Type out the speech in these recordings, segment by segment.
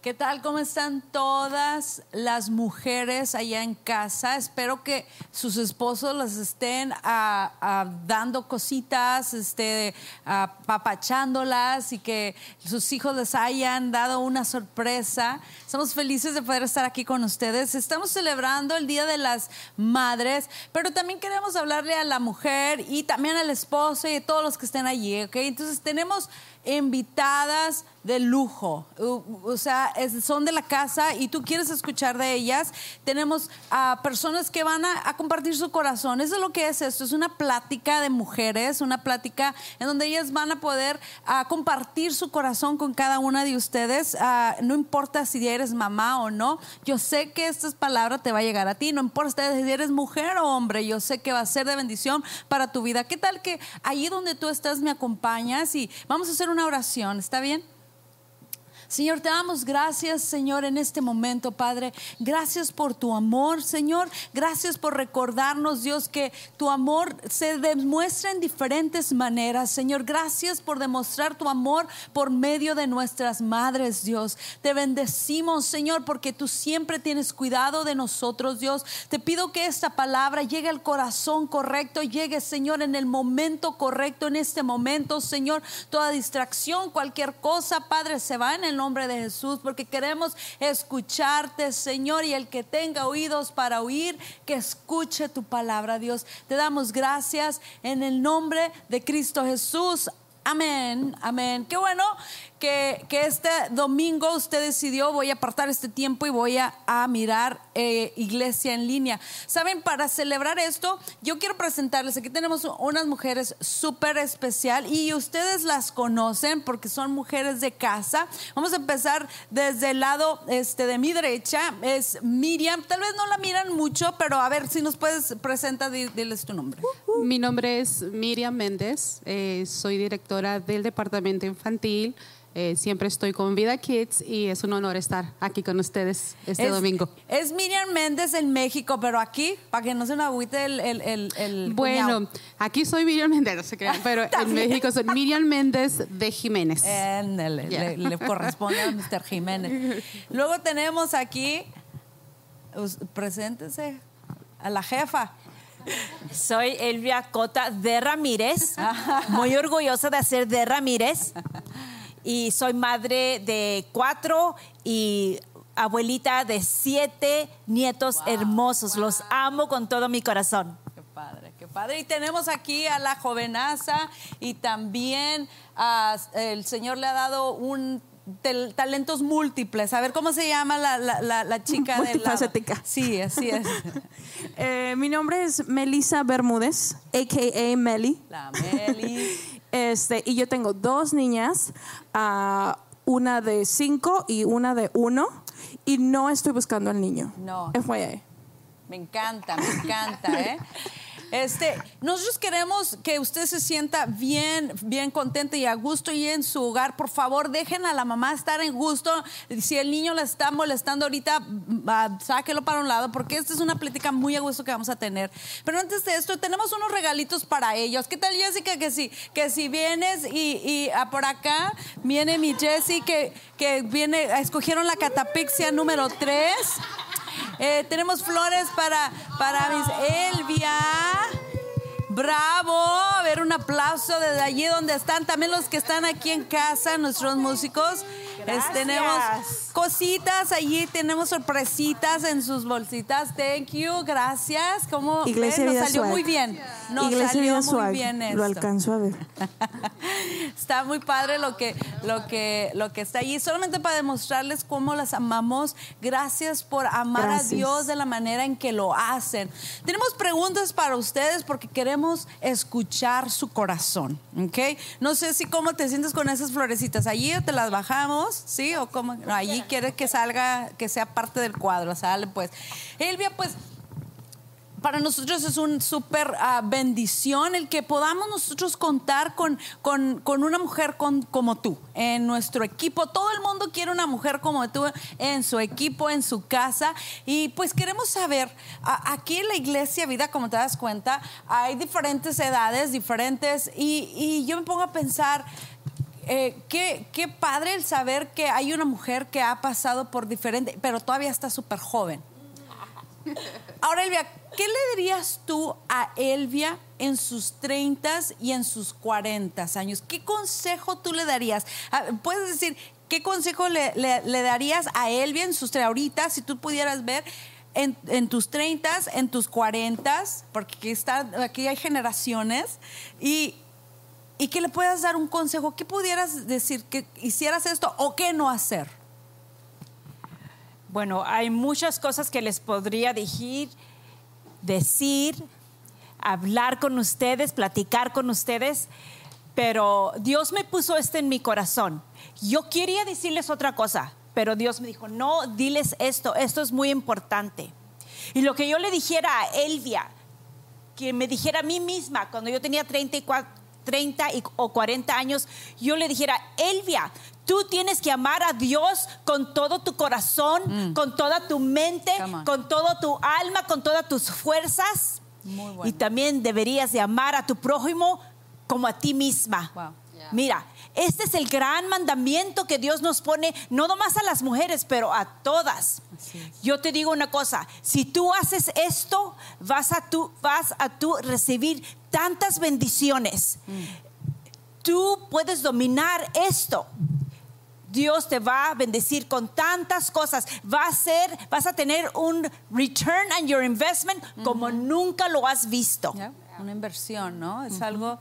¿Qué tal? ¿Cómo están todas las mujeres allá en casa? Espero que sus esposos las estén ah, ah, dando cositas, este, apapachándolas y que sus hijos les hayan dado una sorpresa. Estamos felices de poder estar aquí con ustedes. Estamos celebrando el Día de las Madres, pero también queremos hablarle a la mujer y también al esposo y a todos los que estén allí, ¿ok? Entonces tenemos invitadas de lujo, o sea, son de la casa y tú quieres escuchar de ellas. Tenemos a personas que van a, compartir su corazón. Eso es lo que es esto, es una plática de mujeres, una plática en donde ellas van a poder compartir su corazón con cada una de ustedes. no importa si eres mamá o no, yo sé que esta palabra te va a llegar a ti, no importa si eres mujer o hombre, yo sé que va a ser de bendición para tu vida. ¿Qué tal que allí donde tú estás me acompañas y vamos a hacer una oración? ¿Está bien? Señor, te damos gracias, Señor, en este momento, Padre. Gracias por tu amor, Señor. Gracias por recordarnos, Dios, que tu amor se demuestra en diferentes maneras, Señor. Gracias por demostrar tu amor por medio de nuestras madres, Dios. Te bendecimos, Señor, porque tú siempre tienes cuidado de nosotros, Dios. Te pido que esta palabra llegue al corazón correcto, llegue, Señor, en el momento correcto, en este momento, Señor. Toda distracción, cualquier cosa, Padre, se va en el nombre de Jesús, porque queremos escucharte, Señor, y el que tenga oídos para oír, que escuche tu palabra, Dios. Te damos gracias en el nombre de Cristo Jesús. Amén, amén. Qué bueno que, este domingo usted decidió, voy a apartar este tiempo y voy a, mirar eh, iglesia en línea. Saben, para celebrar esto, yo quiero presentarles, aquí tenemos unas mujeres súper especial y ustedes las conocen porque son mujeres de casa. Vamos a empezar desde el lado este, de mi derecha, es Miriam, tal vez no la miran mucho, pero a ver si nos puedes presentar, diles tu nombre. Mi nombre es Miriam Méndez, eh, soy directora del departamento infantil. Eh, siempre estoy con Vida Kids y es un honor estar aquí con ustedes este domingo. Es Miriam Méndez en México, pero aquí, para que no se nos agüite el... el, el, bueno, aquí soy Miriam Méndez, no sé qué, pero en México soy Miriam Méndez de Jiménez. le, corresponde a Mr. Jiménez. Luego tenemos aquí, preséntese, a la jefa. Soy Elvia Cota de Ramírez, muy orgullosa de ser de Ramírez y soy madre de cuatro y abuelita de siete nietos hermosos. Los amo con todo mi corazón. Qué padre, qué padre. Y tenemos aquí a la jovenaza y también el Señor le ha dado un talentos múltiples. A ver, ¿cómo se llama la, la, chica de la... Sí, así es. Eh, mi nombre es Melissa Bermúdez, a.k.a. Meli. La Meli. Este, y yo tengo dos niñas, ah, una de cinco y una de uno, y no estoy buscando al niño. No. FYI. Me encanta, me encanta, ¿eh? Este, nosotros queremos que usted se sienta bien, bien contenta y a gusto y en su hogar. Por favor, dejen a la mamá estar en gusto. Si el niño le está molestando ahorita, sáquelo para un lado, porque esta es una plática muy a gusto que vamos a tener. Pero antes de esto, tenemos unos regalitos para ellos. ¿Qué tal, Jessica? Que si, que si vienes y, por acá viene mi Jessie, que, que viene, escogieron la catapixia número 3. Eh, tenemos flores para, para Elvia. Bravo, a ver un aplauso desde allí donde están, también los que están aquí en casa, nuestros músicos tenemos cositas allí, tenemos sorpresitas en sus bolsitas. Thank you, gracias. ¿Cómo Iglesia Nos salió muy bien. Nos Iglesia salió muy bien Lo alcanzo a ver. está muy padre lo que, lo, que, lo que está allí. Solamente para demostrarles cómo las amamos. Gracias por amar a Dios de la manera en que lo hacen. Tenemos preguntas para ustedes porque queremos escuchar su corazón. ¿Ok? No sé si cómo te sientes con esas florecitas. Allí te las bajamos. ¿Sí? O como, allí quiere que salga, que sea parte del cuadro, sale pues. Elvia, pues para nosotros es un súper ah, bendición el que podamos nosotros contar con, con, una mujer como tú en nuestro equipo. Todo el mundo quiere una mujer como tú en su equipo, en su casa. Y pues queremos saber, aquí en la iglesia vida, como te das cuenta, hay diferentes edades, diferentes, y, y yo me pongo a pensar, eh, qué, qué padre el saber que hay una mujer que ha pasado por diferente, pero todavía está súper joven. Ahora, Elvia, ¿qué le dirías tú a Elvia en sus 30 y en sus 40 años? ¿Qué consejo tú le darías? Ah, Puedes decir, ¿qué consejo le, le- darías a Elvia en sus ahorita, si tú pudieras ver en, en tus 30, en tus 40, porque aquí, está, aquí hay generaciones, y, y que le puedas dar un consejo? ¿Qué pudieras decir que hicieras esto o qué no hacer? Bueno, hay muchas cosas que les podría decir, decir, hablar con ustedes, platicar con ustedes, pero Dios me puso esto en mi corazón. Yo quería decirles otra cosa, pero Dios me dijo, no, diles esto, esto es muy importante. Y lo que yo le dijera a Elvia, que me dijera a mí misma cuando yo tenía 34, 30 y- o 40 años, yo le dijera, Elvia, tú tienes que amar a Dios con todo tu corazón, con toda tu mente, con todo tu alma, con todas tus fuerzas. Muy bueno. Y también deberías de amar a tu prójimo como a ti misma. Wow. Mira, este es el gran mandamiento que Dios nos pone, no nomás a las mujeres, pero a todas. Yo te digo una cosa, si tú haces esto, vas a tú, vas a tú recibir tantas bendiciones. Tú puedes dominar esto. Dios te va a bendecir con tantas cosas. Va a ser, vas a tener un return on your investment como nunca lo has visto. Una inversión, ¿no? Es algo,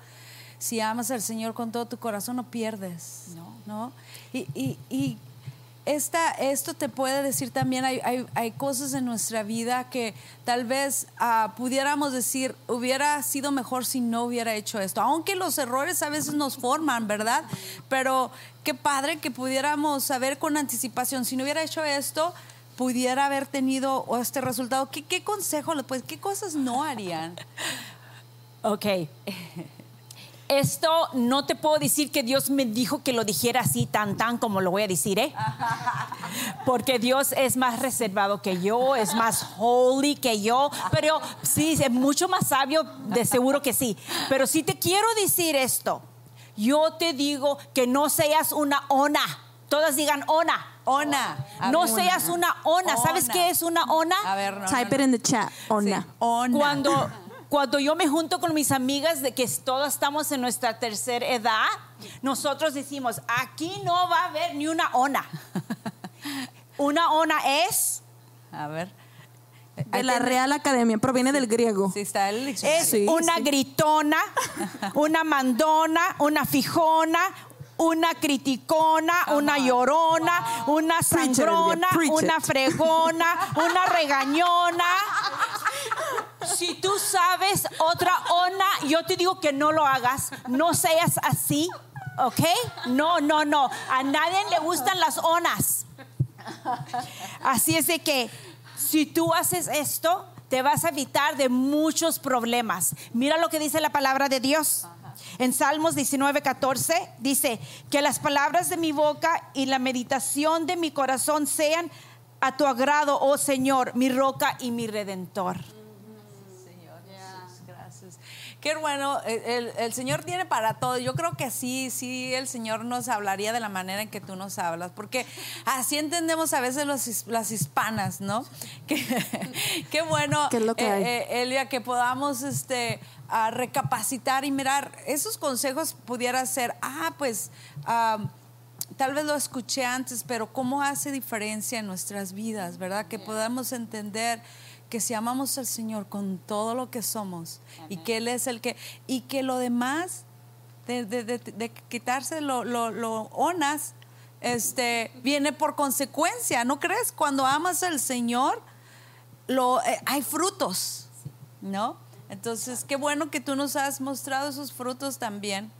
si amas al Señor con todo tu corazón, no pierdes, ¿no? Y, y- y esta, esto te puede decir también, hay, hay- hay cosas en nuestra vida que tal vez ah, pudiéramos decir, hubiera sido mejor si no hubiera hecho esto, aunque los errores a veces nos forman, ¿verdad? Pero qué padre que pudiéramos saber con anticipación, si no hubiera hecho esto, pudiera haber tenido este resultado. ¿Qué, qué consejo le puedes, qué cosas no harían? Ok. Esto no te puedo decir que Dios me dijo que lo dijera así tan tan como lo voy a decir, ¿eh? Porque Dios es más reservado que yo, es más holy que yo, pero sí, es mucho más sabio, de seguro que sí. Pero si te quiero decir esto, yo te digo que no seas una ona. Todas digan ona. Ona. A No ver, seas una ona. ¿Sabes qué es una ona? A ver, no, Type no, it in the chat. Ona. Sí, ona. Cuando, cuando yo me junto con mis amigas de que todas estamos en nuestra tercera edad, nosotros decimos, aquí no va a haber ni una ona. Una ona es, A ver. De la Real Academia, proviene del griego. Sí, está el es Sí, una sí. gritona, una mandona, una fijona, una criticona, una llorona, una sangrona, una fregona, una regañona. Si tú sabes otra ona, yo te digo que no lo hagas, no seas así, ¿ok? No, no, no. A nadie le gustan las onas. Así es de que si tú haces esto, te vas a evitar de muchos problemas. Mira lo que dice la palabra de Dios. En Salmos 19, 14 dice que las palabras de mi boca y la meditación de mi corazón sean a tu agrado, oh Señor, mi roca y mi redentor. Qué bueno, el, el- Señor tiene para todo. Yo creo que sí, sí, el Señor nos hablaría de la manera en que tú nos hablas, porque así entendemos a veces los las hispanas, ¿no? Que- Qué bueno, ¿Qué es lo que eh, eh, Elia, que podamos este, recapacitar y mirar esos consejos pudiera ser, ah, pues... Tal vez lo escuché antes, pero cómo hace diferencia en nuestras vidas, ¿verdad? Que podamos entender que si amamos al Señor con todo lo que somos y que Él es el que, y que lo demás, de, de- de- de quitarse lo, lo, lo onas, este, viene por consecuencia, ¿no crees? Cuando amas al Señor, lo, eh, hay frutos, ¿no? Entonces, qué bueno que tú nos has mostrado esos frutos también.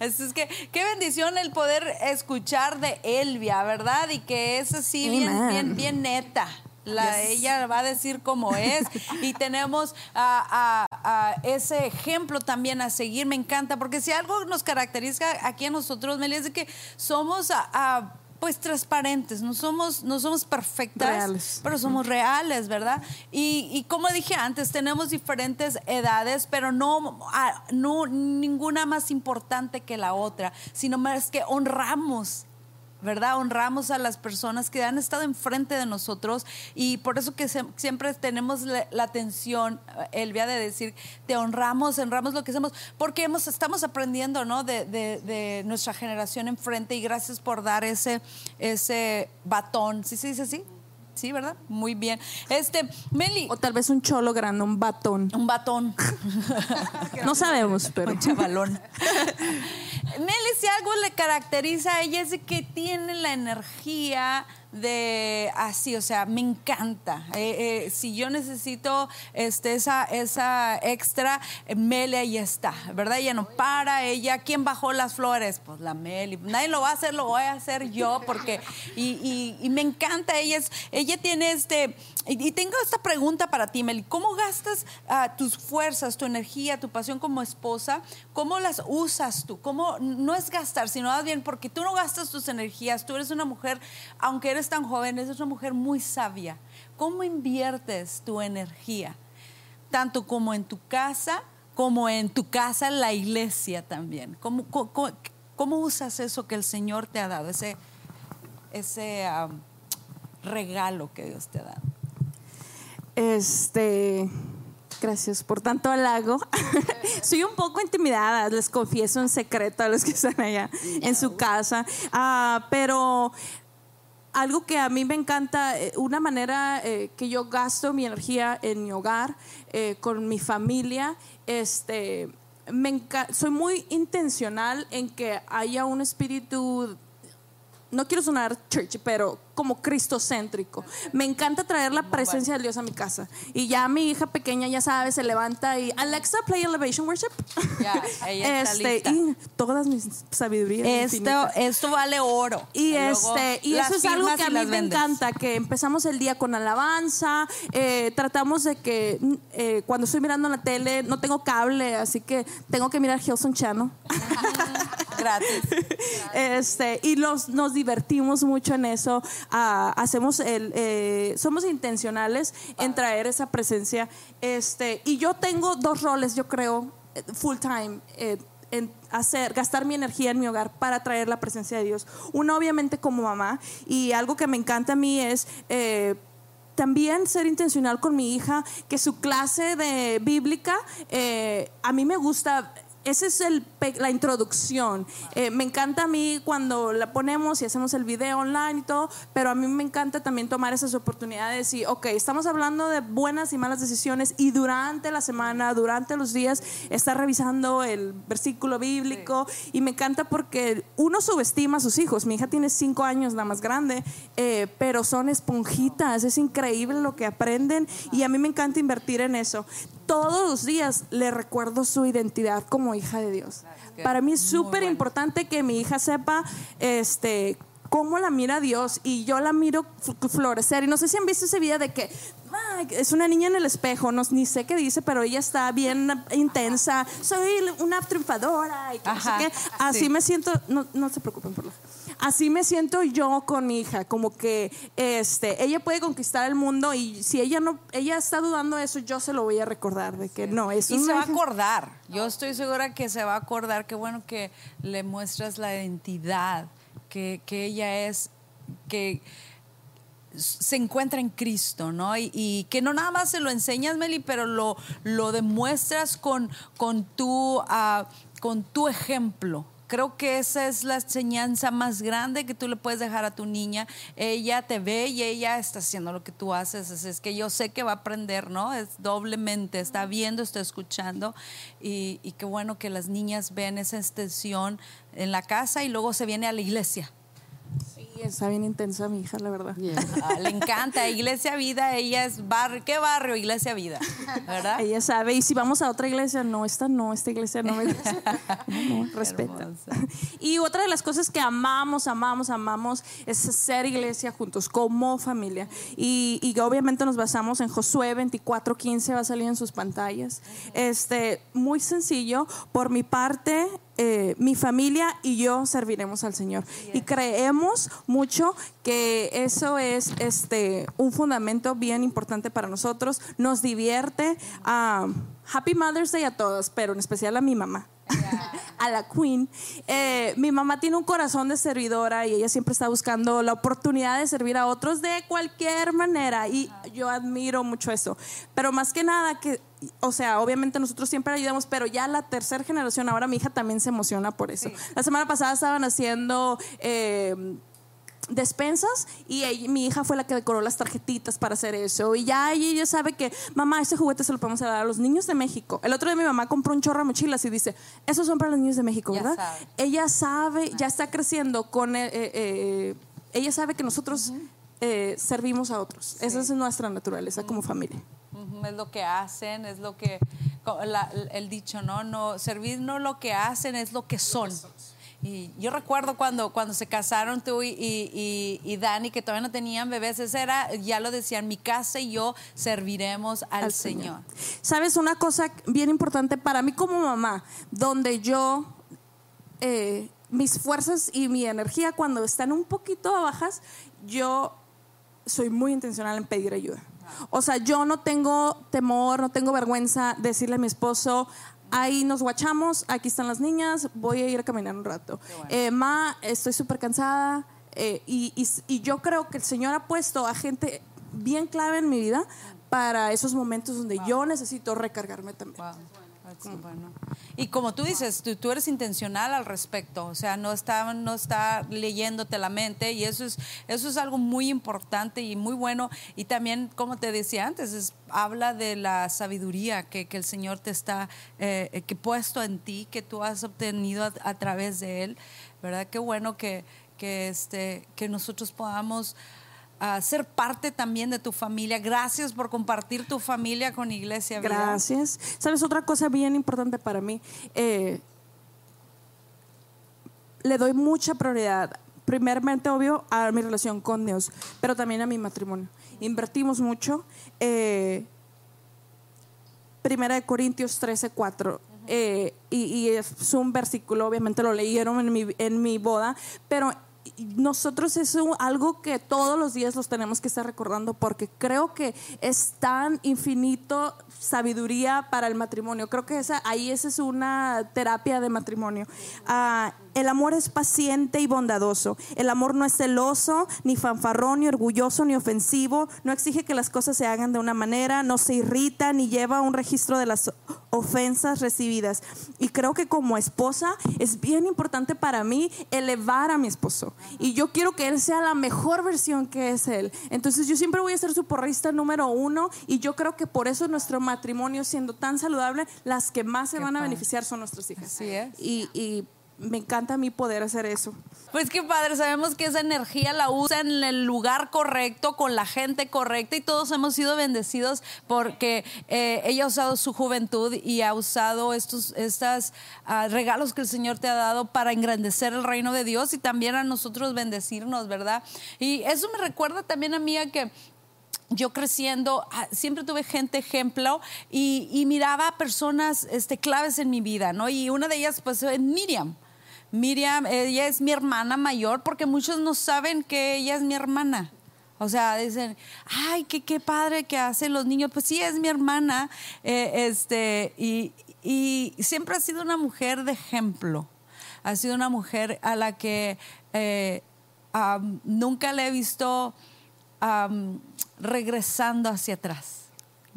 Así es que qué bendición el poder escuchar de Elvia, ¿verdad? Y que es así bien, bien neta. La, Ella va a decir cómo es. y tenemos a, a- a ese ejemplo también a seguir. Me encanta, porque si algo nos caracteriza aquí a nosotros, Meli, es de que somos a- pues transparentes, no somos, no somos perfectas, Reales. pero somos reales, ¿verdad? Y, y como dije antes, tenemos diferentes edades, pero no, no ninguna más importante que la otra, sino más que honramos. ¿Verdad? Honramos a las personas que han estado enfrente de nosotros y por eso que se- siempre tenemos la, la atención, eh, Elvia, de decir, te honramos, honramos lo que hacemos, porque hemos, estamos aprendiendo, ¿no? De, de- de nuestra generación enfrente y gracias por dar ese, ese batón. ¿Sí se dice así? Sí, ¿verdad? Muy bien. Este, Meli, O tal vez un cholo grande, un batón. un batón. No sabemos, pero. Un chavalón. Meli, si algo le caracteriza a ella es de que tiene la energía de así, o sea, me encanta. Eh, eh, si yo necesito este, esa, esa extra, eh, Meli ahí está, ¿verdad? Ella no para, ella, ¿quién bajó las flores? Pues la Meli. Nadie lo va a hacer, lo voy a hacer yo, porque, y, me encanta, ella es, ella tiene este, y, tengo esta pregunta para ti, Meli, ¿cómo gastas ah, tus fuerzas, tu energía, tu pasión como esposa? ¿Cómo las usas tú? ¿Cómo, no es gastar, sino más bien porque tú no gastas tus energías, tú eres una mujer, aunque tan joven, eres una mujer muy sabia. ¿Cómo inviertes tu energía? Tanto como en tu casa, como en tu casa, en la iglesia también. ¿Cómo, cómo, cómo- usas eso que el Señor te ha dado, ese, ese regalo que Dios te ha dado? Este. Gracias por tanto halago. Soy un poco intimidada, les confieso en secreto a los que están allá en su casa. Ah, pero algo que a mí me encanta, eh, una manera eh, que yo gasto mi energía en mi hogar, eh, con mi familia, este, me enca- soy muy intencional en que haya un espíritu no quiero sonar church, pero como cristocéntrico. Me encanta traer la presencia de Dios a mi casa. Y ya mi hija pequeña, ya sabe, se levanta y Alexa, play Elevation Worship. Ya, ella está lista. Y todas mis sabidurías. Esto, infinitas. esto vale oro. Y, este, y eso es algo que a mí me vendes. encanta, que empezamos el día con alabanza, eh, tratamos de que eh, cuando estoy mirando la tele no tengo cable, así que tengo que mirar Hilson Channel. Gratis. Este, y los, nos divertimos mucho en eso. Hacemos el, eh, somos intencionales en traer esa presencia. Este, y yo tengo dos roles, yo creo, eh, full time. eh, en hacer, gastar mi energía en mi hogar para traer la presencia de Dios. Uno, obviamente, como mamá, y algo que me encanta a mí es también ser intencional con mi hija, que su clase de bíblica, a mí me gusta. Esa es el, la introducción. Eh, me encanta a mí cuando la ponemos y hacemos el video online y todo, pero a mí me encanta también tomar esas oportunidades y ok, estamos hablando de buenas y malas decisiones y durante la semana, durante los días, estar revisando el versículo bíblico y me encanta porque uno subestima a sus hijos. Mi hija tiene cinco años, la más grande, eh, pero son esponjitas, es increíble lo que aprenden y a mí me encanta invertir en eso. Todos los días le recuerdo su identidad como hija de Dios. Para mí es súper importante que mi hija sepa este cómo la mira Dios y yo la miro florecer. Y no sé si han visto ese video de que "Ah, es una niña en el espejo, no, ni sé qué dice, pero ella está bien intensa. Soy una triunfadora y que no sé Ajá, qué. Así sí. me siento, no, no se preocupen por la. Así me siento yo con mi hija, como que este, ella puede conquistar el mundo y si ella no, ella está dudando de eso, yo se lo voy a recordar de que no, es Y se va a acordar. Yo estoy segura que se va a acordar. Qué bueno que le muestras la identidad, que, que ella es, que se encuentra en Cristo, ¿no? Y, y que no nada más se lo enseñas, Meli, pero lo, lo demuestras con, con, tu, ah, con tu ejemplo. Creo que esa es la enseñanza más grande que tú le puedes dejar a tu niña. Ella te ve y ella está haciendo lo que tú haces. Así Es que yo sé que va a aprender, ¿no? Es doblemente, está viendo, está escuchando. Y, y qué bueno que las niñas ven esa extensión en la casa y luego se viene a la iglesia. Sí, está bien intensa mi hija, la verdad. Ah, le encanta Iglesia Vida, ella es barrio, ¿qué barrio? Iglesia Vida, ¿verdad? Ella sabe, y si vamos a otra iglesia, no, esta no, esta iglesia no me gusta. No, no, respeta. Y otra de las cosas que amamos, amamos, amamos es ser iglesia juntos, como familia. Y, y obviamente nos basamos en Josué 24:15, va a salir en sus pantallas. Este, muy sencillo, por mi parte, eh, mi familia y yo serviremos al Señor. Y creemos mucho que eso es este, un fundamento bien importante para nosotros. Nos divierte. Happy Mother's Day a todos, pero en especial a mi mamá. a la Queen. Eh, mi mamá tiene un corazón de servidora y ella siempre está buscando la oportunidad de servir a otros de cualquier manera y yo admiro mucho eso. Pero más que nada que, o sea, obviamente nosotros siempre ayudamos, pero ya la tercera generación, ahora mi hija también se emociona por eso. La semana pasada estaban haciendo... Eh, despensas y mi hija fue la que decoró las tarjetitas para hacer eso. Y ya ella sabe que, mamá, ese juguete se lo podemos dar a los niños de México. El otro día mi mamá compró un chorro de mochilas y dice, esos son para los niños de México, ¿verdad? Ella sabe, ya está creciendo con... Eh, eh, eh, ella sabe que nosotros servimos a otros. Esa es nuestra naturaleza como familia. Es lo que hacen, es lo que... el dicho, ¿no? no Servir no lo que hacen, es lo que son. Y yo recuerdo cuando, cuando se casaron tú y, y, Dani, que todavía no tenían bebés, ese era, ya lo decían, mi casa y yo serviremos al, Señor. Sabes, una cosa bien importante para mí como mamá, donde yo, eh, mis fuerzas y mi energía cuando están un poquito bajas, yo soy muy intencional en pedir ayuda. O sea, yo no tengo temor, no tengo vergüenza decirle a mi esposo, ahí nos guachamos, aquí están las niñas, voy a ir a caminar un rato. Eh, ma, estoy súper cansada eh, y, yo creo que el Señor ha puesto a gente bien clave en mi vida para esos momentos donde yo necesito recargarme también. Y como tú dices, tú, eres intencional al respecto, o sea, no está, no está leyéndote la mente y eso es, eso es algo muy importante y muy bueno. Y también, como te decía antes, es, habla de la sabiduría que, el Señor te está eh, que puesto en ti, que tú has obtenido a, través de Él, ¿verdad? Qué bueno que, que, este, que nosotros podamos ser parte también de tu familia. Gracias por compartir tu familia con Iglesia Vida. Gracias. ¿Sabes otra cosa bien importante para mí? Eh, le doy mucha prioridad, primeramente, obvio, a mi relación con Dios, pero también a mi matrimonio. Invertimos mucho. Eh, primera de Corintios 13, 4. Eh, y, y, es un versículo, obviamente lo leyeron en mi, en mi boda, pero nosotros es algo que todos los días los tenemos que estar recordando porque creo que es tan infinito sabiduría para el matrimonio. Creo que esa, ahí esa es una terapia de matrimonio. Ah, el amor es paciente y bondadoso. El amor no es celoso, ni fanfarrón, ni orgulloso, ni ofensivo. No exige que las cosas se hagan de una manera, no se irrita, ni lleva un registro de las ofensas recibidas. Y creo que como esposa es bien importante para mí elevar a mi esposo. Y yo quiero que él sea la mejor versión que es él. Entonces yo siempre voy a ser su porrista número uno y yo creo que por eso nuestro matrimonio siendo tan saludable, las que más se van a beneficiar son nuestras hijas. Así es. Y, y me encanta a mí poder hacer eso. Pues qué padre, sabemos que esa energía la usa en el lugar correcto, con la gente correcta y todos hemos sido bendecidos porque eh, ella ha usado su juventud y ha usado estos estas, ah, regalos que el Señor te ha dado para engrandecer el reino de Dios y también a nosotros bendecirnos, ¿verdad? Y eso me recuerda también a mí que yo creciendo, ah, siempre tuve gente ejemplo y, miraba personas este, claves en mi vida, ¿no? Y una de ellas, pues, es Miriam. Miriam, ella es mi hermana mayor, porque muchos no saben que ella es mi hermana. O sea, dicen, ay, qué, padre que hacen los niños. Pues sí, es mi hermana. Eh, este, y, siempre ha sido una mujer de ejemplo. Ha sido una mujer a la que eh, nunca le he visto regresando hacia atrás.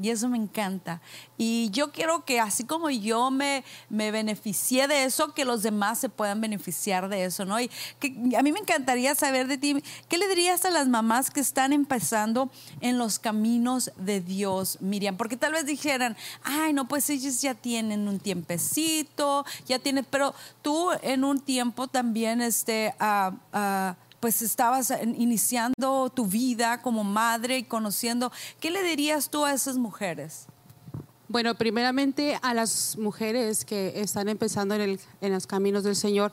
Y eso me encanta. Y yo quiero que así como yo me, me beneficié de eso, que los demás se puedan beneficiar de eso, ¿no? Y que, a mí me encantaría saber de ti, ¿qué le dirías a las mamás que están empezando en los caminos de Dios, Miriam? Porque tal vez dijeran, ay, no, pues ellos ya tienen un tiempecito, ya tienen, pero tú en un tiempo también, este, uh, pues estabas iniciando tu vida como madre y conociendo. ¿Qué le dirías tú a esas mujeres? Bueno, primeramente a las mujeres que están empezando en, los caminos del Señor,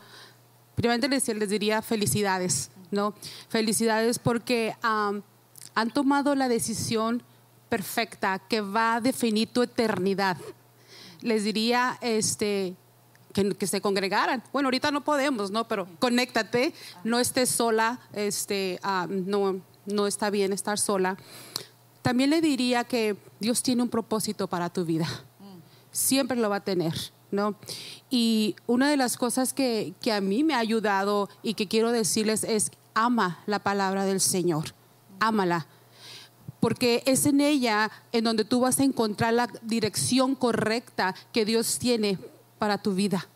primeramente les, diría felicidades, ¿no? Felicidades porque han tomado la decisión perfecta que va a definir tu eternidad. Les diría este, que, que se congregaran. Bueno, ahorita no podemos, ¿no? Pero conéctate, no estés sola, este, ah, no, no está bien estar sola. También le diría que Dios tiene un propósito para tu vida. Siempre lo va a tener, ¿no? Y una de las cosas que, que a mí me ha ayudado y que quiero decirles es, ama la palabra del Señor, ámala porque es en ella en donde tú vas a encontrar la dirección correcta que Dios tiene para tu vida.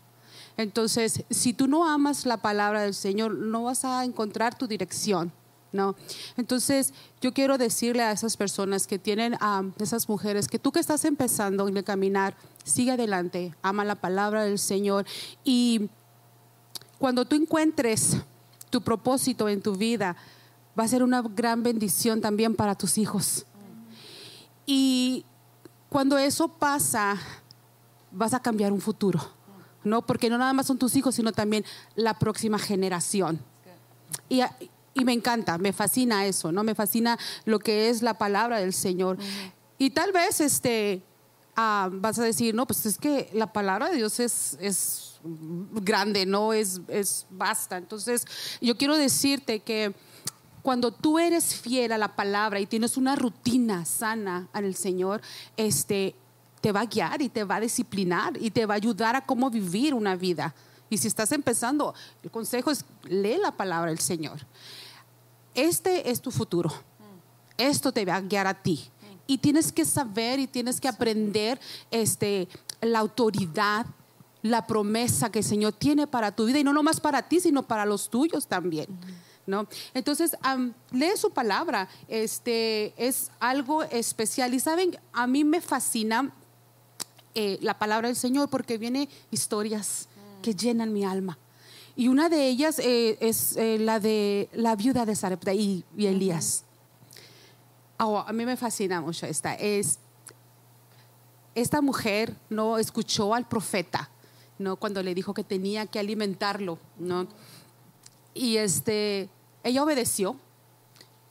Entonces, si tú no amas la palabra del Señor, no vas a encontrar tu dirección. ¿no? Entonces, yo quiero decirle a esas personas que tienen, a esas mujeres, que tú que estás empezando en caminar, sigue adelante, ama la palabra del Señor y cuando tú encuentres tu propósito en tu vida, va a ser una gran bendición también para tus hijos. Y cuando eso pasa, vas a cambiar un futuro, ¿no? Porque no nada más son tus hijos, sino también la próxima generación. Y, y me encanta, me fascina eso, ¿no? Me fascina lo que es la palabra del Señor. Y tal vez este, ah, vas a decir, no, pues es que la palabra de Dios es, es grande, ¿no? Es, es vasta. Entonces, yo quiero decirte que cuando tú eres fiel a la palabra y tienes una rutina sana en el Señor, este, te va a guiar y te va a disciplinar y te va a ayudar a cómo vivir una vida. Y si estás empezando, el consejo es lee la palabra del Señor. Este es tu futuro. Esto te va a guiar a ti. Y tienes que saber y tienes que aprender este, la autoridad, la promesa que el Señor tiene para tu vida. Y no nomás para ti, sino para los tuyos también. ¿no? Entonces, lee su palabra, este, es algo especial. Y saben, a mí me fascina eh, la palabra del Señor porque viene historias que llenan mi alma. Y una de ellas eh, es eh, la de la viuda de Sarepta y, Elías. Oh, a mí me fascina mucho esta. Es, esta mujer no escuchó al profeta, ¿no? Cuando le dijo que tenía que alimentarlo, ¿no? Y este, ella obedeció,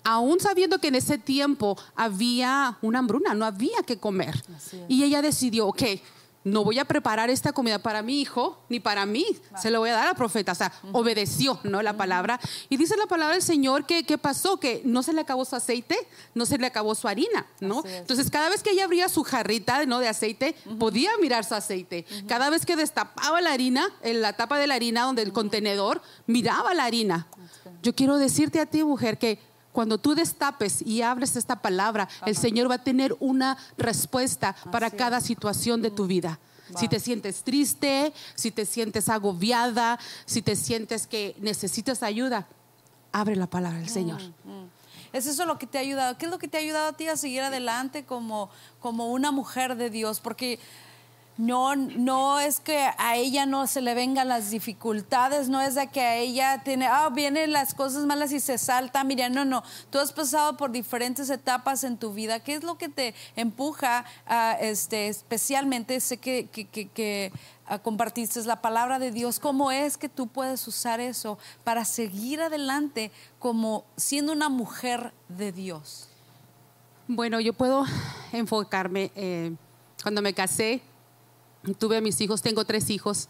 aún sabiendo que en ese tiempo había una hambruna, no había que comer. Y ella decidió, ok, no voy a preparar esta comida para mi hijo ni para mí, se lo voy a dar al profeta. O sea, obedeció, ¿no? La palabra. Y dice la palabra del Señor que ¿qué pasó? Que no se le acabó su aceite, no se le acabó su harina, ¿no? Entonces, cada vez que ella abría su jarrita ¿no? de aceite, podía mirar su aceite. Cada vez que destapaba la harina, en la tapa de la harina, donde el contenedor, miraba la harina. Yo quiero decirte a ti, mujer, que cuando tú destapes y abres esta palabra, el Señor va a tener una respuesta para cada situación de tu vida. Si te sientes triste, si te sientes agobiada, si te sientes que necesitas ayuda, abre la palabra del Señor. Mm, mm. ¿Es eso lo que te ha ayudado? ¿Qué es lo que te ha ayudado a ti a seguir adelante como, como una mujer de Dios? Porque no, no es que a ella no se le vengan las dificultades, no es de que a ella tiene, ah, vienen las cosas malas y se salta, mira, no, no, tú has pasado por diferentes etapas en tu vida, ¿qué es lo que te empuja a, este, especialmente, sé que, ah, compartiste la palabra de Dios, cómo es que tú puedes usar eso para seguir adelante como siendo una mujer de Dios? Bueno, yo puedo enfocarme, eh, cuando me casé, tuve a mis hijos, tengo tres hijos,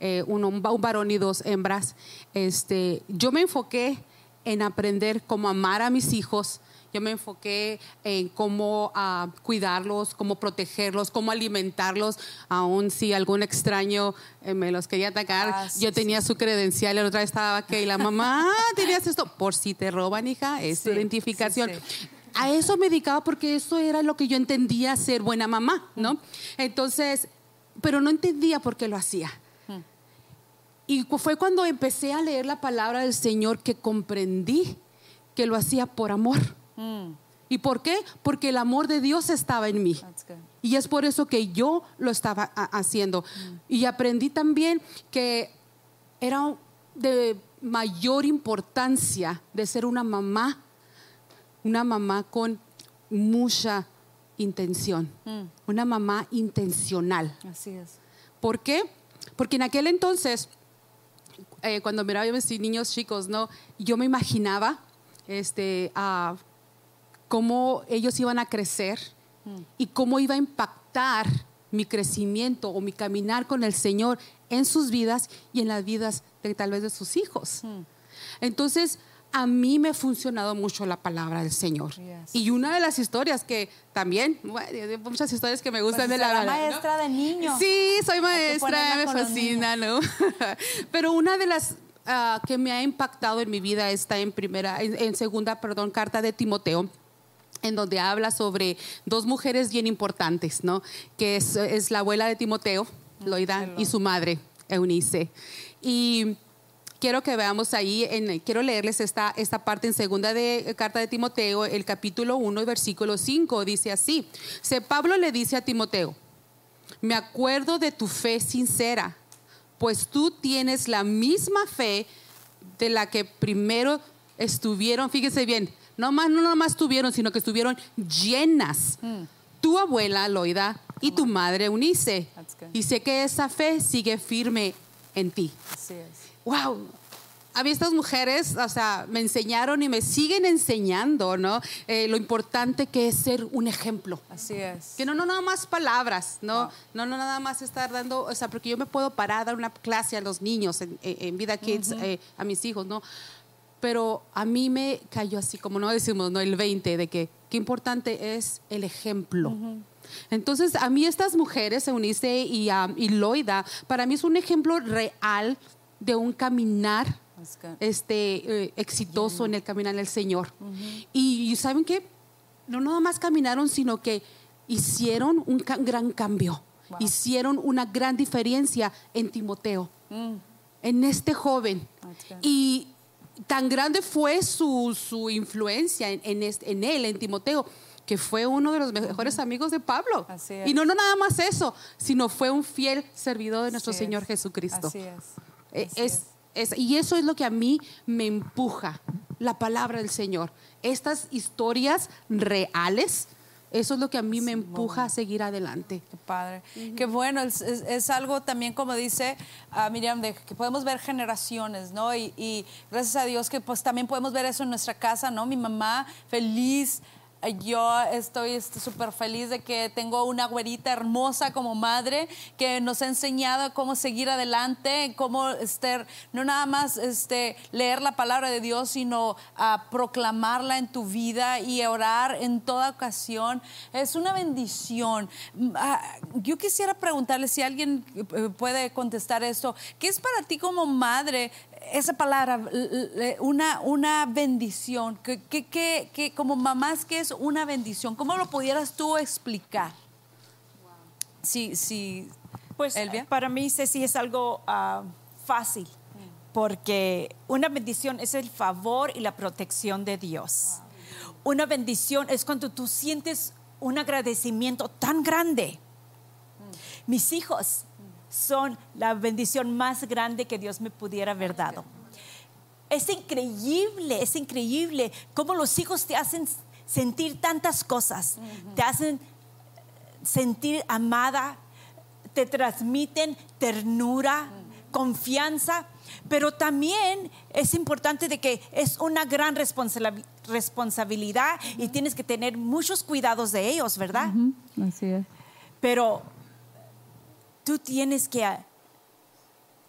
eh, uno, un varón y dos hembras. Este, yo me enfoqué en aprender cómo amar a mis hijos. Yo me enfoqué en cómo uh, cuidarlos, cómo protegerlos, cómo alimentarlos, aun si algún extraño eh, me los quería atacar. Ah, yo tenía su credencial, la otra vez estaba que la mamá, tenías esto, por si te roban, hija, es tu identificación. A eso me dedicaba porque eso era lo que yo entendía ser buena mamá, ¿no? Entonces, pero no entendía por qué lo hacía. Y fue cuando empecé a leer la palabra del Señor que comprendí que lo hacía por amor. Mm. ¿Y por qué? Porque el amor de Dios estaba en mí. Y es por eso que yo lo estaba haciendo. Mm. Y aprendí también que era de mayor importancia de ser una mamá, una mamá con mucha intención, mm. una mamá intencional. Así es. ¿Por qué? Porque en aquel entonces, eh, cuando miraba a mis niños chicos, ¿no? yo me imaginaba este, cómo ellos iban a crecer mm. y cómo iba a impactar mi crecimiento o mi caminar con el Señor en sus vidas y en las vidas de tal vez de sus hijos. Entonces, a mí me ha funcionado mucho la palabra del Señor. Yes. Y una de las historias que también, muchas historias que me gustan Pues de la ¿no? maestra de niños. Sí, soy maestra, me fascina, ¿no? Pero una de las ah, que me ha impactado en mi vida está en primera, en, en segunda, perdón, carta de Timoteo en donde habla sobre dos mujeres bien importantes, ¿no? Que es, es la abuela de Timoteo, Loida, y su madre, Eunice. Y quiero que veamos ahí, en, quiero leerles esta, esta parte en segunda de carta de Timoteo, el capítulo 1, versículo 5, dice así. Se Pablo le dice a Timoteo, me acuerdo de tu fe sincera, pues tú tienes la misma fe de la que primero estuvieron, fíjese bien, no más, no nomás estuvieron, sino que estuvieron llenas. Tu abuela, Loida, y tu madre, good. Y sé que esa fe sigue firme en ti. Así es. Wow, a mí estas mujeres, o sea, me enseñaron y me siguen enseñando, ¿no? Eh, lo importante que es ser un ejemplo. Así es. Que no, no nada más palabras, no, no, no nada más estar dando, o sea, porque yo me puedo parar a dar una clase a los niños en, en- Vida Kids, eh, a mis hijos, ¿no? Pero a mí me cayó así, como no decimos, ¿no? El 20, de que qué importante es el ejemplo. Entonces, a mí estas mujeres, Eunice y, um, y Loida, para mí es un ejemplo real de un caminar este, eh, exitoso en el caminar del Señor. y, y ¿saben qué? No nada más caminaron, sino que hicieron un ca- gran cambio. Hicieron una gran diferencia en Timoteo, en este joven. Y tan grande fue su, su influencia en, en este- en él, en Timoteo, que fue uno de los mejores amigos de Pablo. Así es. Y no, no nada más eso, sino fue un fiel servidor de nuestro Así Señor es. Jesucristo. Así es. Eh, Así es, es- y eso es lo que a mí me empuja, la palabra del Señor. Estas historias reales, eso es lo que a mí me empuja a seguir adelante. Qué padre. Qué bueno, es, es- es algo también, como dice ah, Miriam, de que podemos ver generaciones, ¿no? Y, y gracias a Dios que pues también podemos ver eso en nuestra casa, ¿no? Mi mamá feliz. Yo estoy este, súper feliz de que tengo una güerita hermosa como madre que nos ha enseñado cómo seguir adelante, cómo este, no nada más este, leer la palabra de Dios, sino proclamarla en tu vida y orar en toda ocasión. Es una bendición. Ah, Yo quisiera preguntarle si alguien eh, puede contestar esto. ¿Qué es para ti como madre esa palabra, una, una bendición? ¿Qué, qué- qué- qué- como mamás, ¿qué es una bendición? ¿Cómo lo pudieras tú explicar? Sí, sí. Pues Elvia. para mí, Ceci, es algo ah, fácil, porque una bendición es el favor y la protección de Dios. Una bendición es cuando tú sientes un agradecimiento tan grande. Mis hijos son la bendición más grande que Dios me pudiera haber dado. Es increíble, es increíble cómo los hijos te hacen sentir tantas cosas, te hacen sentir amada, te transmiten ternura, confianza, pero también es importante de que es una gran responsa- responsabilidad y tienes que tener muchos cuidados de ellos, ¿verdad? Así es. Pero tú tienes que,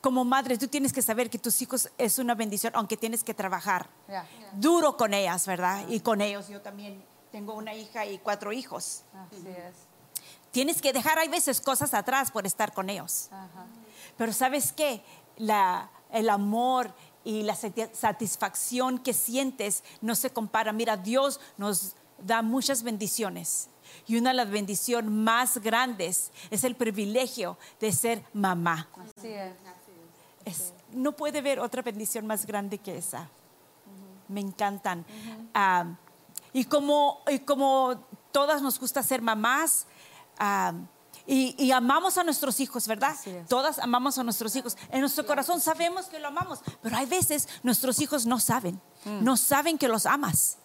como madre, tú tienes que saber que tus hijos es una bendición, aunque tienes que trabajar Ya. duro con ellas, ¿verdad? Y con ellos yo también tengo una hija y cuatro hijos. Así es. Tienes que dejar, hay veces, cosas atrás por estar con ellos. Pero ¿sabes qué? La, el amor y la sati- satisfacción que sientes no se compara. Mira, Dios nos da muchas bendiciones. Y una de las bendiciones más grandes es el privilegio de ser mamá. Así es. Es- no puede haber otra bendición más grande que esa. Me encantan. Ah, y, como, y como todas nos gusta ser mamás, y, y amamos a nuestros hijos, ¿verdad? Todas amamos a nuestros hijos. En nuestro corazón sabemos que lo amamos, pero hay veces nuestros hijos no saben, no saben que los amas.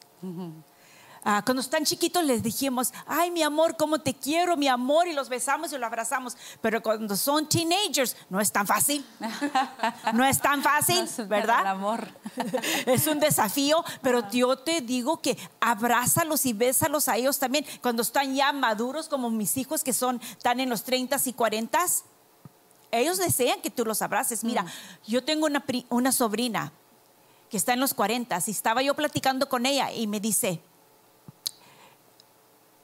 Ah, cuando están chiquitos les dijimos, ay mi amor, cómo te quiero, mi amor, y los besamos y los abrazamos. Pero cuando son teenagers, no es tan fácil. No es tan fácil, ¿verdad? amor. Es un desafío, pero yo te digo que abrázalos y bésalos a ellos también. Cuando están ya maduros, como mis hijos que son, están en los 30 y 40, ellos desean que tú los abraces. Mira, yo tengo una, una sobrina que está en los 40 y estaba yo platicando con ella y me dice,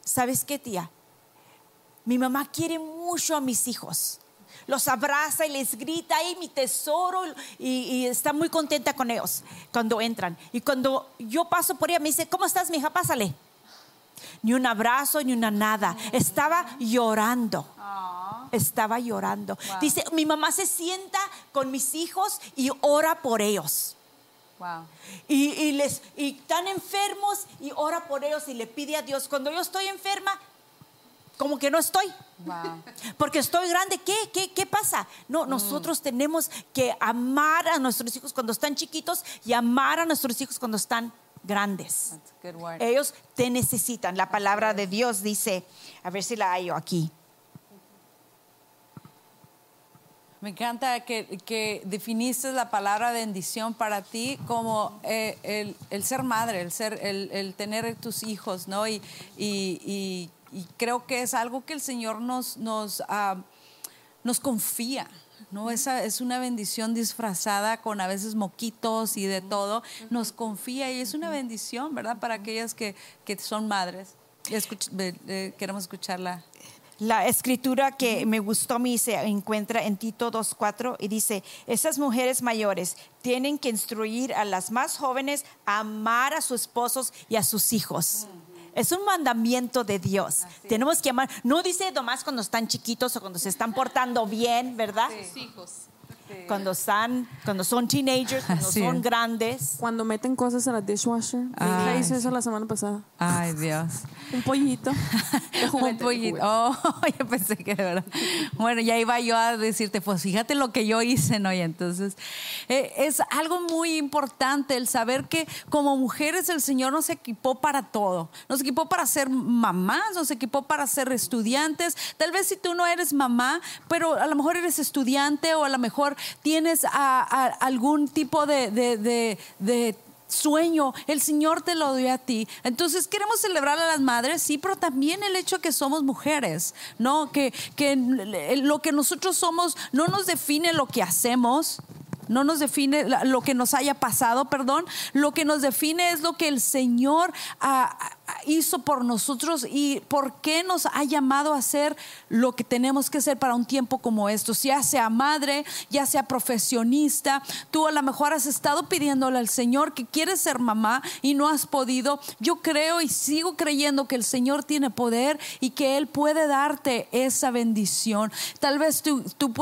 ¿sabes qué, tía? Mi mamá quiere mucho a mis hijos. Los abraza y les grita, ay, mi tesoro, y, y está muy contenta con ellos cuando entran. Y cuando yo paso por ella, me dice, ¿cómo estás, mi hija? Pásale. Ni un abrazo, ni una nada. Estaba llorando. Estaba llorando. Dice, mi mamá se sienta con mis hijos y ora por ellos. Wow. Y, y les, y están enfermos y ora por ellos y le pide a Dios. Cuando yo estoy enferma, como que no estoy. Wow. Porque estoy grande, ¿qué? ¿Qué, qué pasa? No, nosotros tenemos que amar a nuestros hijos cuando están chiquitos y amar a nuestros hijos cuando están grandes. Ellos te necesitan. La palabra de Dios dice, a ver si la hallo aquí. Me encanta que, que definiste la palabra bendición para ti como eh, el, el ser madre, el, ser, el, el tener tus hijos, ¿no? Y, y- y- y creo que es algo que el Señor nos, nos, ah, nos confía. ¿no? Esa es una bendición disfrazada con a veces moquitos y de todo. Nos confía y es una bendición, ¿verdad? Para aquellas que, que son madres. Escuch- eh, queremos escucharla. La escritura que me gustó a mí se encuentra en Tito 2.4 y dice, esas mujeres mayores tienen que instruir a las más jóvenes a amar a sus esposos y a sus hijos. Es un mandamiento de Dios. Tenemos que amar. No dice nomás cuando están chiquitos o cuando se están portando bien, ¿verdad? hijos. Cuando están, cuando son teenagers, cuando Así son es. grandes. Cuando meten cosas a la dishwasher. Ay. hizo eso la semana pasada. Ay, Dios. Un pollito. Un pollito. Oh, yo pensé que de verdad. Bueno, ya iba yo a decirte, pues fíjate lo que yo hice, ¿no? Y entonces eh, es algo muy importante el saber que como mujeres el Señor nos equipó para todo. Nos equipó para ser mamás, nos equipó para ser estudiantes. Tal vez si tú no eres mamá, pero a lo mejor eres estudiante o a lo mejor tienes algún tipo de- de- sueño, el Señor te lo dio a ti. Entonces queremos celebrar a las madres, sí, pero también el hecho que somos mujeres, ¿no? Que, que lo que nosotros somos no nos define lo que hacemos. No nos define lo que nos haya pasado, perdón. Lo que nos define es lo que el Señor ah, hizo por nosotros y por qué nos ha llamado a hacer lo que tenemos que hacer para un tiempo como estos. Ya sea madre, ya sea profesionista, tú a lo mejor has estado pidiéndole al Señor que quieres ser mamá y no has podido. Yo creo y sigo creyendo que el Señor tiene poder y que Él puede darte esa bendición. Tal vez tú, tú,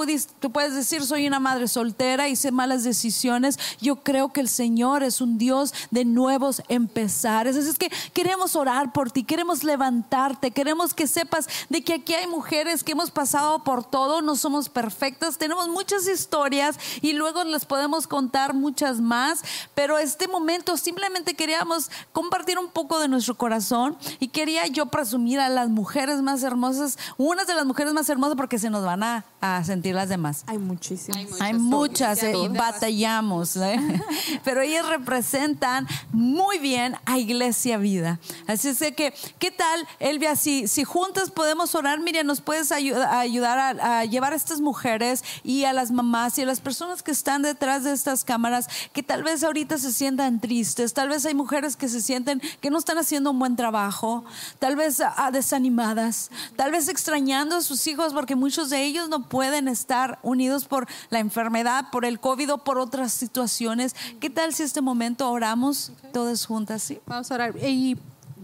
tú puedes decir, soy una madre soltera, hice malas decisiones. Yo creo que el Señor es un Dios de nuevos empezares. Así es que queremos orar por ti, queremos levantarte, queremos que sepas de que aquí hay mujeres que hemos pasado por todo, no somos perfectas, tenemos muchas historias y luego les podemos contar muchas más, pero este momento simplemente queríamos compartir un poco de nuestro corazón y quería yo presumir a las mujeres más hermosas, unas de las mujeres más hermosas porque se nos van a, a sentir las demás. Hay muchísimas. Hay muchas, eh, batallamos, ¿eh? pero ellas representan muy bien a Iglesia Vida. Así es que, ¿qué tal, Elvia? Si, si juntas podemos orar, Miriam, nos puedes ayu- ayudar a, a llevar a estas mujeres y a las mamás y a las personas que están detrás de estas cámaras, que tal vez ahorita se sientan tristes, tal vez hay mujeres que se sienten que no están haciendo un buen trabajo, tal vez ah, desanimadas, tal vez extrañando a sus hijos porque muchos de ellos no pueden estar unidos por la enfermedad, por el COVID o por otras situaciones. ¿Qué tal si este momento oramos todas juntas? ¿sí? Vamos a orar. Y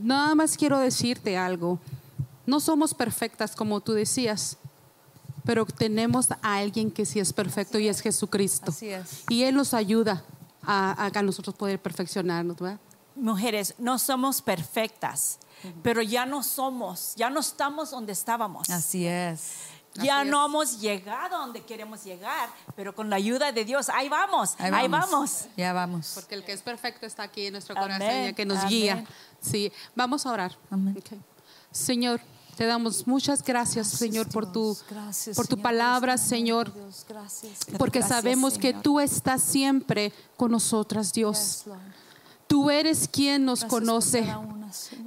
nada más quiero decirte algo. No somos perfectas como tú decías, pero tenemos a alguien que sí es perfecto y es Jesucristo. Así es. Y Él nos ayuda a, a nosotros poder perfeccionarnos, ¿verdad? Mujeres, no somos perfectas, pero ya no somos, ya no estamos donde estábamos. Así es. Ya Así no es. hemos llegado donde queremos llegar, pero con la ayuda de Dios, ahí vamos, ahí, Ahí vamos. vamos. Ya vamos. Porque el que es perfecto está aquí en nuestro Amén, corazón, ya que nos amén. guía. Sí, vamos a orar. Amén. Señor, te damos muchas gracias, Señor, por tu. Gracias, por tu Señor, palabra, Señor. momento, Dios. Gracias. Porque Gracias, sabemos que tú estás siempre con nosotras, Dios. Yes. Tú eres quien nos Gracias por conoce.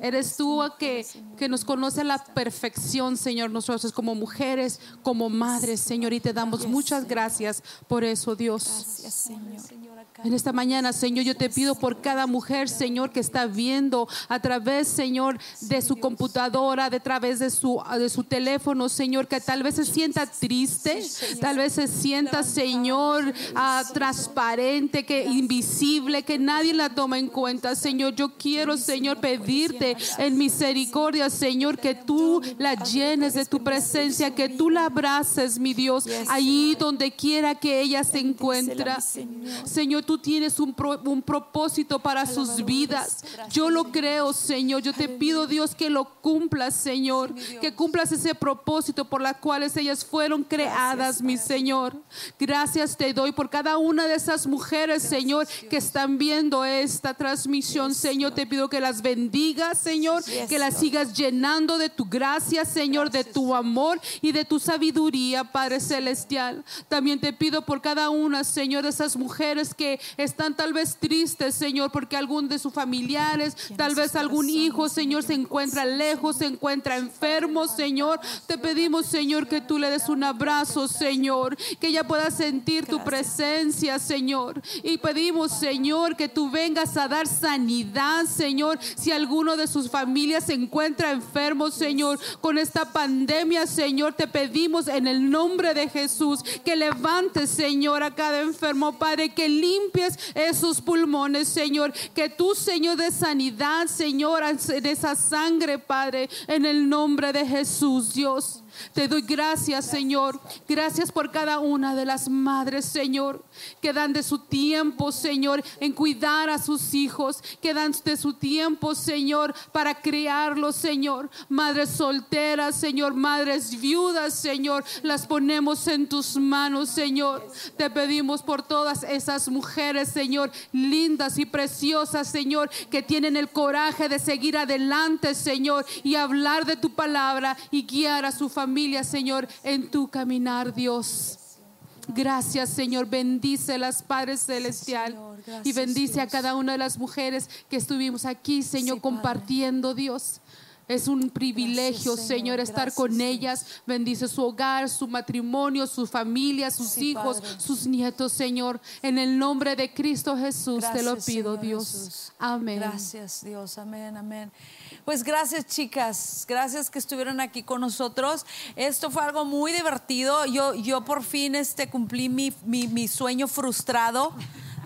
Eres tú Este que, que nos conoce a la perfección, Señor, nosotros como mujeres, como madres, Señor, y te damos muchas gracias por eso, Dios. Gracias, Señor. En esta mañana, Señor, yo te pido por cada mujer, Señor, que está viendo a través, Señor, de su computadora, de través de su, de su teléfono, Señor, que tal vez se sienta triste, tal vez se sienta, Señor, ah, transparente, que invisible, que nadie la toma en cuenta, Señor. Yo quiero, Señor, pedirte en misericordia, Señor, que tú la llenes de tu presencia, que tú la abraces, mi Dios, allí donde quiera que ella se encuentra. Señor, tú tienes un, pro- un propósito para sus vidas. Yo lo creo, Señor. Yo te pido, Dios, que lo cumplas, Señor. Que cumplas ese propósito por la cuales ellas fueron creadas, mi Señor. Gracias te doy por cada una de esas mujeres, Señor, que están viendo esta transmisión, Señor. Te pido que las bendigas, Señor. Que las sigas llenando de tu gracia, Señor, de tu amor y de tu sabiduría, Padre Celestial. También te pido por cada una, Señor, de esas mujeres que están tal vez tristes, Señor, porque algún de sus familiares, tal vez algún hijo, Señor, se encuentra lejos, se encuentra enfermo, Señor. Te pedimos, Señor, que tú le des un abrazo, Señor, que ella pueda sentir tu presencia, Señor. Y pedimos, Señor, que tú vengas a dar sanidad, Señor, si alguno de sus familias se encuentra enfermo, Señor, con esta pandemia, Señor, te pedimos en el nombre de Jesús que levantes, Señor, a cada enfermo, Padre, que limpies esos pulmones, Señor, que tú, Señor, de sanidad, Señor, de esa sangre, Padre, en el nombre de Jesús, Dios. Te doy gracias, Señor. Gracias por cada una de las madres, Señor, que dan de su tiempo, Señor, en cuidar a sus hijos, que dan de su tiempo, Señor, para criarlos, Señor. Madres solteras, Señor, madres viudas, Señor, las ponemos en tus manos, Señor. Te pedimos por todas esas mujeres, Señor, lindas y preciosas, Señor, que tienen el coraje de seguir adelante, Señor, y hablar de tu palabra y guiar a su familia, Señor, en tu caminar, Dios. Gracias, Señor. Bendícelas, Padre Celestial. Gracias, y bendice a cada una de las mujeres que estuvimos aquí, Señor, Sí, compartiendo, Dios. Es un privilegio, Señor. Señor, estar Gracias, con ellas. Bendice su hogar, su matrimonio, su familia, sus Sí, hijos, Padre. sus nietos, Señor. En el nombre de Cristo Jesús te lo pido, Señor Dios. Jesús. Amén. Gracias, Dios. Amén, amén. Pues gracias, chicas. Gracias que estuvieron aquí con nosotros. Esto fue algo muy divertido. Yo, yo por fin este, cumplí mi, mi- mi sueño frustrado.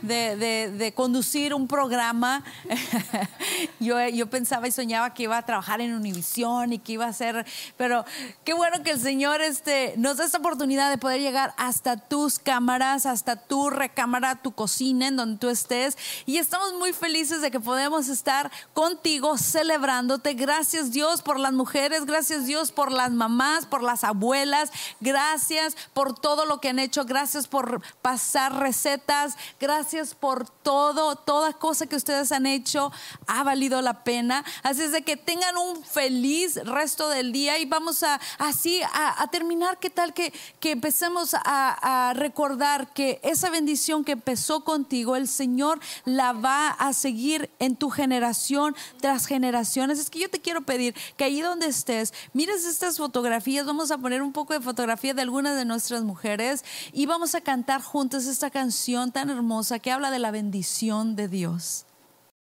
De, de- de conducir un programa. yo, yo pensaba y soñaba que iba a trabajar en Univisión y que iba a ser, pero qué bueno que el Señor este, nos da esta oportunidad de poder llegar hasta tus cámaras, hasta tu recámara, tu cocina, en donde tú estés. Y estamos muy felices de que podemos estar contigo celebrándote. Gracias Dios por las mujeres, gracias Dios por las mamás, por las abuelas, gracias por todo lo que han hecho, gracias por pasar recetas, gracias por todo, toda cosa que ustedes han hecho ha valido la pena. Así es de que tengan un feliz resto del día y vamos a así a, a terminar. ¿Qué tal que, que empecemos a, a recordar que esa bendición que empezó contigo, el Señor la va a seguir en tu generación tras generaciones? Es que yo te quiero pedir que ahí donde estés, mires estas fotografías, vamos a poner un poco de fotografía de algunas de nuestras mujeres y vamos a cantar juntas esta canción tan hermosa que habla de la bendición de Dios.